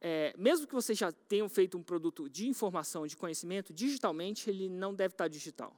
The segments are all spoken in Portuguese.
é, mesmo que vocês já tenham feito um produto de informação, de conhecimento, digitalmente ele não deve estar digital.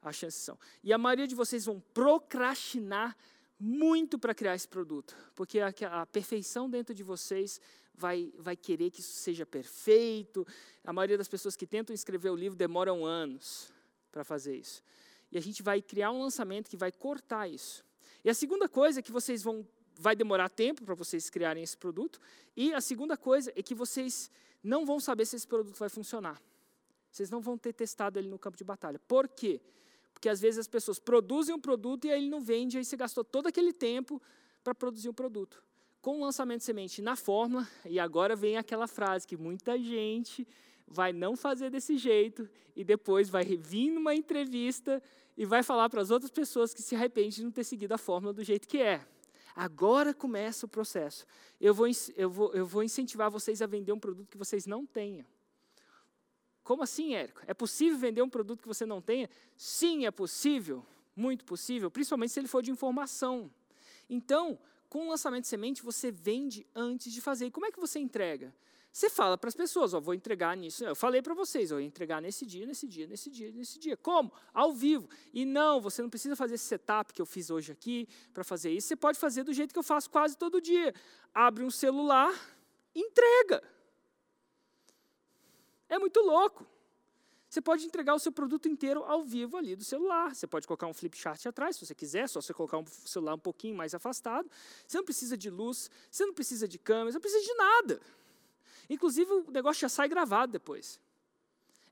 As chances são. E a maioria de vocês vão procrastinar muito para criar esse produto, porque a, a, perfeição dentro de vocês vai, vai querer que isso seja perfeito. A maioria das pessoas que tentam escrever o livro demoram anos para fazer isso. E a gente vai criar um lançamento que vai cortar isso. E a segunda coisa é que vocês vão vai demorar tempo para vocês criarem esse produto. E a segunda coisa é que vocês não vão saber se esse produto vai funcionar. Vocês não vão ter testado ele no campo de batalha. Por quê? Porque às vezes as pessoas produzem um produto e aí ele não vende, aí você gastou todo aquele tempo para produzir um produto. Com o lançamento de semente na fórmula, e agora vem aquela frase que muita gente vai não fazer desse jeito e depois vai vir numa entrevista e vai falar para as outras pessoas que se arrepende de não ter seguido a fórmula do jeito que é. Agora começa o processo. Eu vou, eu, vou, eu vou incentivar vocês a vender um produto que vocês não tenham. Como assim, Érico? É possível vender um produto que você não tenha? Sim, é possível. Muito possível, principalmente se ele for de informação. Então, com o lançamento de semente, você vende antes de fazer. E como é que você entrega? Você fala para as pessoas, ó, vou entregar nisso. Eu falei para vocês, ó, vou entregar nesse dia, nesse dia, nesse dia, nesse dia. Como? Ao vivo. E não, você não precisa fazer esse setup que eu fiz hoje aqui para fazer isso. Você pode fazer do jeito que eu faço quase todo dia. Abre um celular, entrega. É muito louco. Você pode entregar o seu produto inteiro ao vivo ali do celular. Você pode colocar um flip chart atrás, se você quiser, só você colocar um celular um pouquinho mais afastado. Você não precisa de luz, você não precisa de câmera, você não precisa de nada. Inclusive, o negócio já sai gravado depois.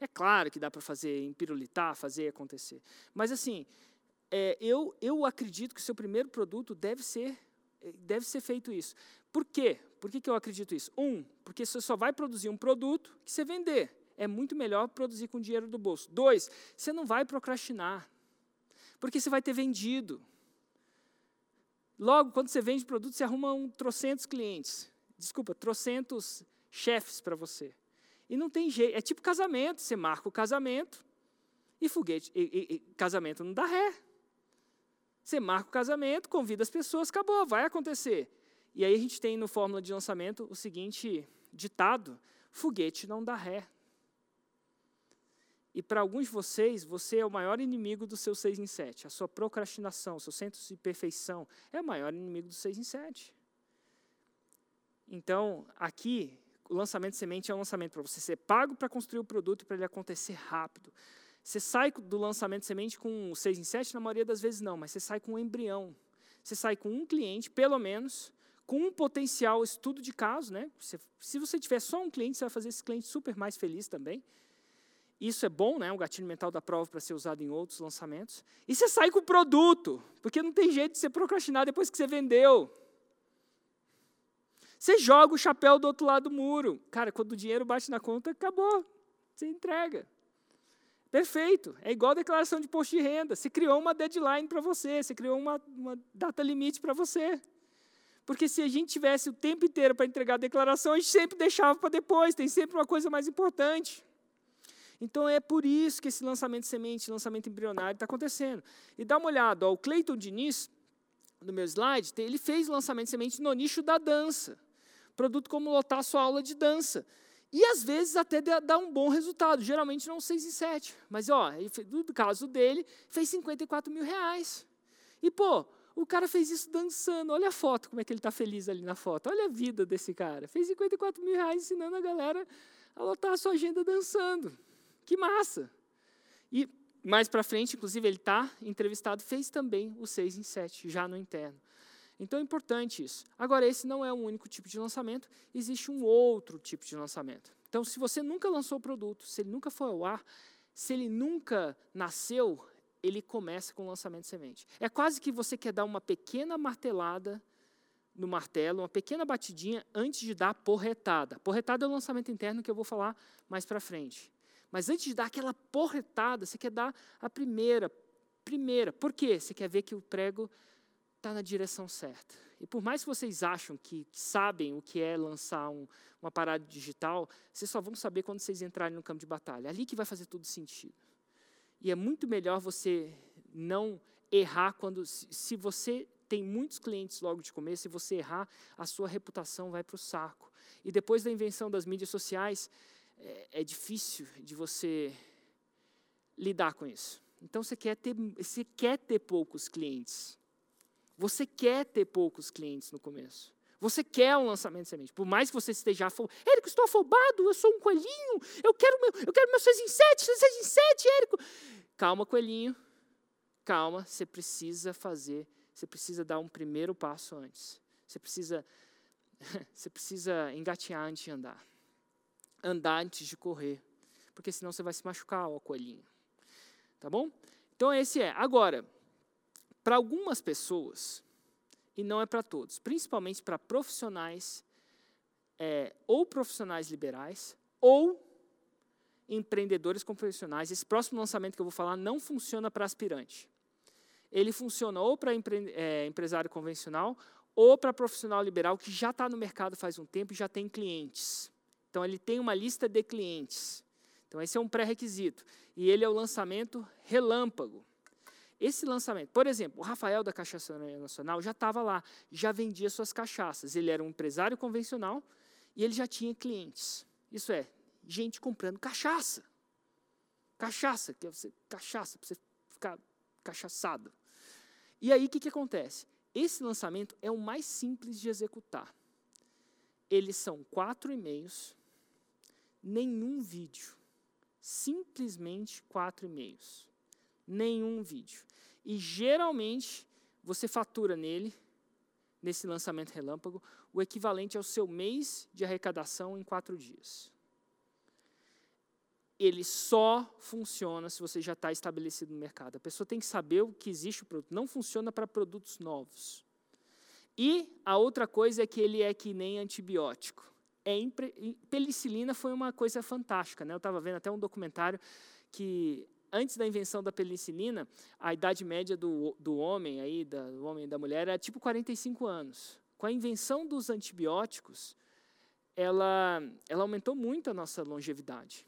É claro que dá para fazer, empirulitar, fazer acontecer. Mas, assim, é, eu, eu acredito que o seu primeiro produto deve ser, deve ser feito isso. Por quê? Por que, que eu acredito isso? Um, porque você só vai produzir um produto que você vender. É muito melhor produzir com dinheiro do bolso. Dois, você não vai procrastinar. Porque você vai ter vendido. Logo, quando você vende produto, você arruma um trocentos clientes. Desculpa, trocentos chefes para você. E não tem jeito, é tipo casamento, você marca o casamento e foguete, e, e, e, casamento não dá ré. Você marca o casamento, convida as pessoas, acabou, vai acontecer. E aí a gente tem no fórmula de lançamento o seguinte ditado: foguete não dá ré. E para alguns de vocês, você é o maior inimigo do seu 6 em 7. A sua procrastinação, seu centro de perfeição é o maior inimigo do 6 em 7. Então, aqui, o lançamento de semente é um lançamento para você ser pago para construir o produto para ele acontecer rápido. Você sai do lançamento de semente com 6 em 7, na maioria das vezes não, mas você sai com um embrião. Você sai com um cliente, pelo menos, com um potencial estudo de caso. Né? Você, se você tiver só um cliente, você vai fazer esse cliente super mais feliz também. Isso é bom, né? um gatilho mental da prova para ser usado em outros lançamentos. E você sai com o produto, porque não tem jeito de você procrastinar depois que você vendeu. Você joga o chapéu do outro lado do muro. Cara, quando o dinheiro bate na conta, acabou. Você entrega. Perfeito. É igual a declaração de imposto de renda. Você criou uma deadline para você, você criou uma, uma data limite para você. Porque se a gente tivesse o tempo inteiro para entregar a declaração, a gente sempre deixava para depois, tem sempre uma coisa mais importante. Então é por isso que esse lançamento semente, lançamento embrionário está acontecendo. E dá uma olhada, ó, o Cleiton Diniz, no meu slide, ele fez o lançamento semente no nicho da dança produto como lotar a sua aula de dança. E às vezes até dá um bom resultado, geralmente não 6 em 7. Mas ó, no caso dele, fez 54 mil reais. E pô, o cara fez isso dançando. Olha a foto, como é que ele está feliz ali na foto. Olha a vida desse cara. Fez 54 mil reais ensinando a galera a lotar a sua agenda dançando. Que massa! E mais para frente, inclusive, ele está entrevistado, fez também o 6 em 7, já no interno. Então é importante isso. Agora, esse não é o único tipo de lançamento, existe um outro tipo de lançamento. Então, se você nunca lançou o produto, se ele nunca foi ao ar, se ele nunca nasceu, ele começa com o lançamento de semente. É quase que você quer dar uma pequena martelada no martelo, uma pequena batidinha antes de dar a porretada. Porretada é o lançamento interno que eu vou falar mais para frente. Mas antes de dar aquela porretada, você quer dar a primeira, primeira. Por quê? Você quer ver que o prego está na direção certa. E por mais que vocês acham que, sabem o que é lançar um, uma parada digital, vocês só vão saber quando vocês entrarem no campo de batalha. Ali que vai fazer todo sentido. E é muito melhor você não errar quando, se, se você tem muitos clientes logo de começo e você errar, a sua reputação vai para o saco. E depois da invenção das mídias sociais, é, é difícil de você lidar com isso. Então você quer ter, você quer ter poucos clientes. Você quer ter poucos clientes no começo. Você quer um lançamento de semente. Por mais que você esteja afobado. Érico, estou afobado, eu sou um coelhinho. Eu quero meu, eu quero meu 6 em 7, 6 em 7, Érico. Calma, coelhinho. Calma, você precisa fazer, você precisa dar um primeiro passo antes. Você precisa, você precisa engatear antes de andar. Andar antes de correr. Porque senão você vai se machucar, ó coelhinho. Tá bom? Então esse é. Agora, para algumas pessoas, e não é para todos, principalmente para profissionais, é, ou profissionais liberais, ou empreendedores profissionais. Esse próximo lançamento que eu vou falar não funciona para aspirante. Ele funciona ou para empre, é, empresário convencional ou para profissional liberal que já está no mercado faz um tempo e já tem clientes. Então, ele tem uma lista de clientes. Então, esse é um pré-requisito. E ele é o lançamento relâmpago. Esse lançamento, por exemplo, o Rafael da Cachaçaria Nacional já estava lá, já vendia suas cachaças. Ele era um empresário convencional e ele já tinha clientes. Isso é, gente comprando cachaça. Cachaça, que é você, cachaça, para você ficar cachaçado. E aí o que, que acontece? Esse lançamento é o mais simples de executar. Eles são quatro e-mails, nenhum vídeo. Simplesmente quatro e-mails. Nenhum vídeo. E geralmente você fatura nele, nesse lançamento relâmpago, o equivalente ao seu mês de arrecadação em quatro dias ele só funciona se você já está estabelecido no mercado. A pessoa tem que saber o que existe o produto. Não funciona para produtos novos. E a outra coisa é que ele é que nem antibiótico. É impre... Penicilina foi uma coisa fantástica. Né? Eu estava vendo até um documentário que antes da invenção da penicilina, a idade média do, do homem aí, da, do homem e da mulher era tipo 45 anos. Com a invenção dos antibióticos, ela, ela aumentou muito a nossa longevidade.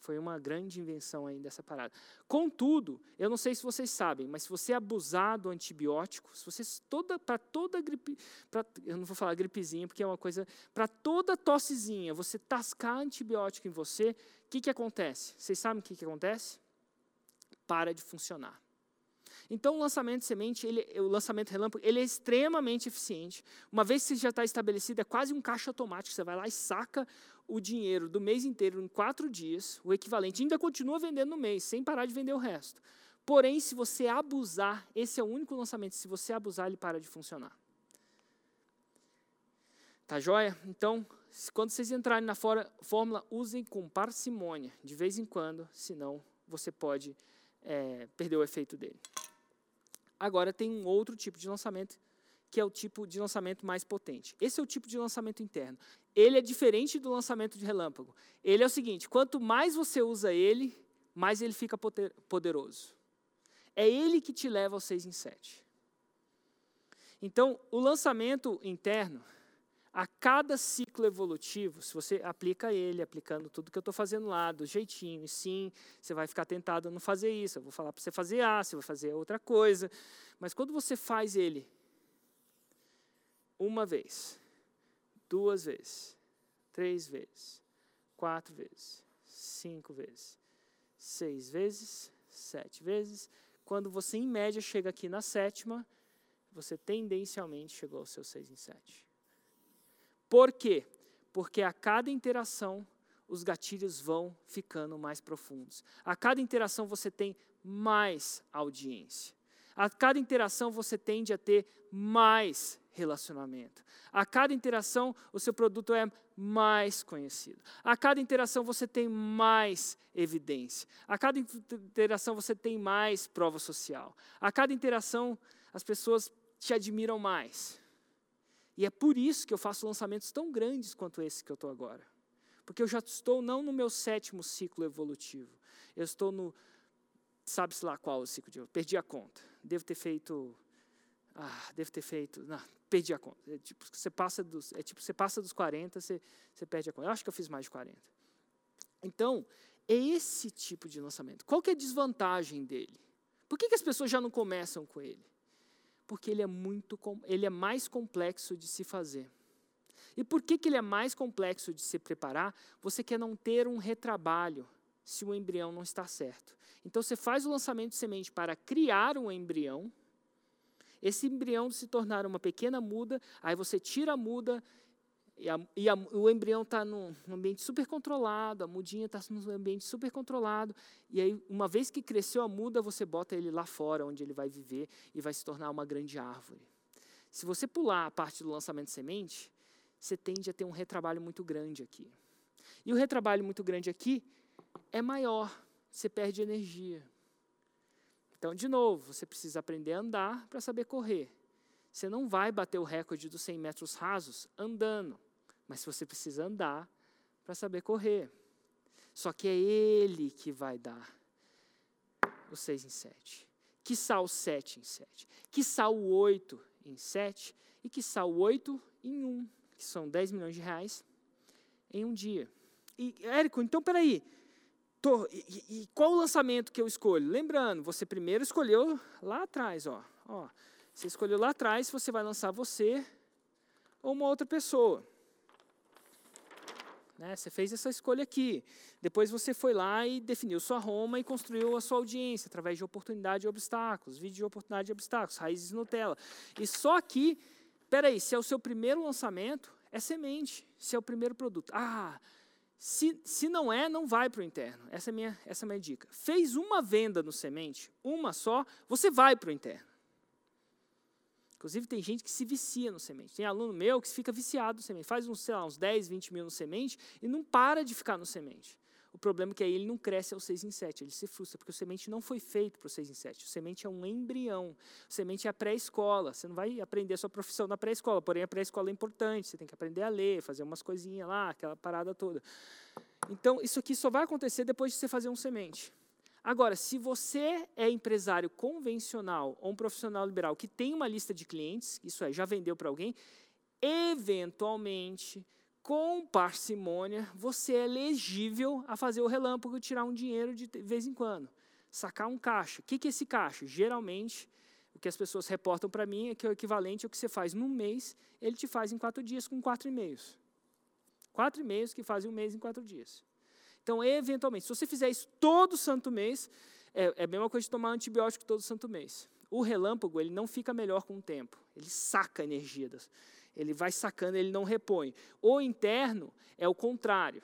Foi uma grande invenção aí dessa parada. Contudo, eu não sei se vocês sabem, mas se você abusar do antibiótico, se você toda para toda gripe, pra, eu não vou falar gripezinha porque é uma coisa, para toda tossezinha, você tascar antibiótico em você, o que que acontece? Vocês sabem o que que acontece? Para de funcionar. Então, o lançamento de semente, ele, o lançamento relâmpago, ele é extremamente eficiente. Uma vez que já está estabelecido, é quase um caixa automático. Você vai lá e saca o dinheiro do mês inteiro em quatro dias, o equivalente, ainda continua vendendo no mês, sem parar de vender o resto. Porém, se você abusar, esse é o único lançamento, se você abusar, ele para de funcionar. Tá joia? Então, quando vocês entrarem na fórmula, usem com parcimônia, de vez em quando, senão você pode é, perder o efeito dele. Agora tem um outro tipo de lançamento, que é o tipo de lançamento mais potente. Esse é o tipo de lançamento interno. Ele é diferente do lançamento de relâmpago. Ele é o seguinte: quanto mais você usa ele, mais ele fica poderoso. É ele que te leva ao 6 em 7. Então, o lançamento interno, a cada ciclo evolutivo, se você aplica ele, aplicando tudo que eu estou fazendo lá, do jeitinho, e sim, você vai ficar tentado a não fazer isso. Eu vou falar para você fazer A, você vai fazer outra coisa. Mas quando você faz ele uma vez, duas vezes, três vezes, quatro vezes, cinco vezes, seis vezes, sete vezes. Quando você, em média, chega aqui na sétima, você tendencialmente chegou ao seu seis em sete. Por quê? Porque a cada interação, os gatilhos vão ficando mais profundos. A cada interação, você tem mais audiência. A cada interação, você tende a ter mais relacionamento. A cada interação, o seu produto é mais conhecido. A cada interação, você tem mais evidência. A cada interação, você tem mais prova social. A cada interação, as pessoas te admiram mais. E é por isso que eu faço lançamentos tão grandes quanto esse que eu estou agora. Porque eu já estou não no meu sétimo ciclo evolutivo. Eu estou no, sabe-se lá qual o ciclo de perdi a conta. Devo ter feito ah, devo ter feito, não, perdi a conta. É tipo, você passa dos, é tipo, você passa dos 40, você, você perde a conta. Eu acho que eu fiz mais de 40. Então, é esse tipo de lançamento. Qual que é a desvantagem dele? Por que, que as pessoas já não começam com ele? Porque ele é, muito, ele é mais complexo de se fazer. E por que, que ele é mais complexo de se preparar? Você quer não ter um retrabalho se o embrião não está certo. Então você faz o lançamento de semente para criar um embrião, esse embrião se tornar uma pequena muda, aí você tira a muda, e, a, e a, o embrião está num, ambiente super controlado, a mudinha está num ambiente super controlado, e aí, uma vez que cresceu a muda, você bota ele lá fora, onde ele vai viver e vai se tornar uma grande árvore. Se você pular a parte do lançamento de semente, você tende a ter um retrabalho muito grande aqui. E o retrabalho muito grande aqui é maior, você perde energia. Então, de novo, você precisa aprender a andar para saber correr. Você não vai bater o recorde dos 100 metros rasos andando, mas você precisa andar para saber correr. Só que é Ele que vai dar o 6 em 7. Que o 7 em 7. Que o 8 em 7. E que o 8 em 1, que são 10 milhões de reais em um dia. E, Érico, então peraí. Tô, e, e, qual o lançamento que eu escolho? Lembrando, você primeiro escolheu lá atrás, ó, ó. Você escolheu lá atrás, você vai lançar você ou uma outra pessoa. Né? Você fez essa escolha aqui. Depois você foi lá e definiu sua Roma e construiu a sua audiência através de oportunidade e obstáculos, vídeo de oportunidade e obstáculos, raízes Nutella. E só aqui, peraí, se é o seu primeiro lançamento, é semente. Se é o primeiro produto. Ah, se, se não é, não vai para o interno. Essa é, minha, essa é a minha dica. Fez uma venda no semente, uma só, você vai para o interno. Inclusive, tem gente que se vicia no semente. Tem aluno meu que fica viciado no semente. Faz uns, sei lá, uns 10, 20 mil no semente e não para de ficar no semente. O problema é que aí ele não cresce ao 6 em 7, ele se frustra, porque o semente não foi feito para o 6 em 7. O semente é um embrião. O semente é a pré-escola. Você não vai aprender a sua profissão na pré-escola, porém a pré-escola é importante. Você tem que aprender a ler, fazer umas coisinhas lá, aquela parada toda. Então, isso aqui só vai acontecer depois de você fazer um semente. Agora, se você é empresário convencional ou um profissional liberal que tem uma lista de clientes, isso é, já vendeu para alguém, eventualmente com parcimônia, você é elegível a fazer o relâmpago e tirar um dinheiro de vez em quando. Sacar um caixa. O que é esse caixa? Geralmente, o que as pessoas reportam para mim é que é o equivalente ao que você faz num mês, ele te faz em quatro dias com quatro e-mails. Quatro e-mails que fazem um mês em quatro dias. Então, eventualmente, se você fizer isso todo santo mês, é, é a mesma coisa de tomar antibiótico todo santo mês. O relâmpago, ele não fica melhor com o tempo. Ele saca energia das, ele vai sacando, ele não repõe. O interno é o contrário.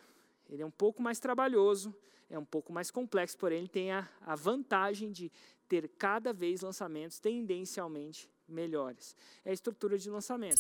Ele é um pouco mais trabalhoso, é um pouco mais complexo, porém ele tem a, a vantagem de ter cada vez lançamentos tendencialmente melhores. É a estrutura de lançamento.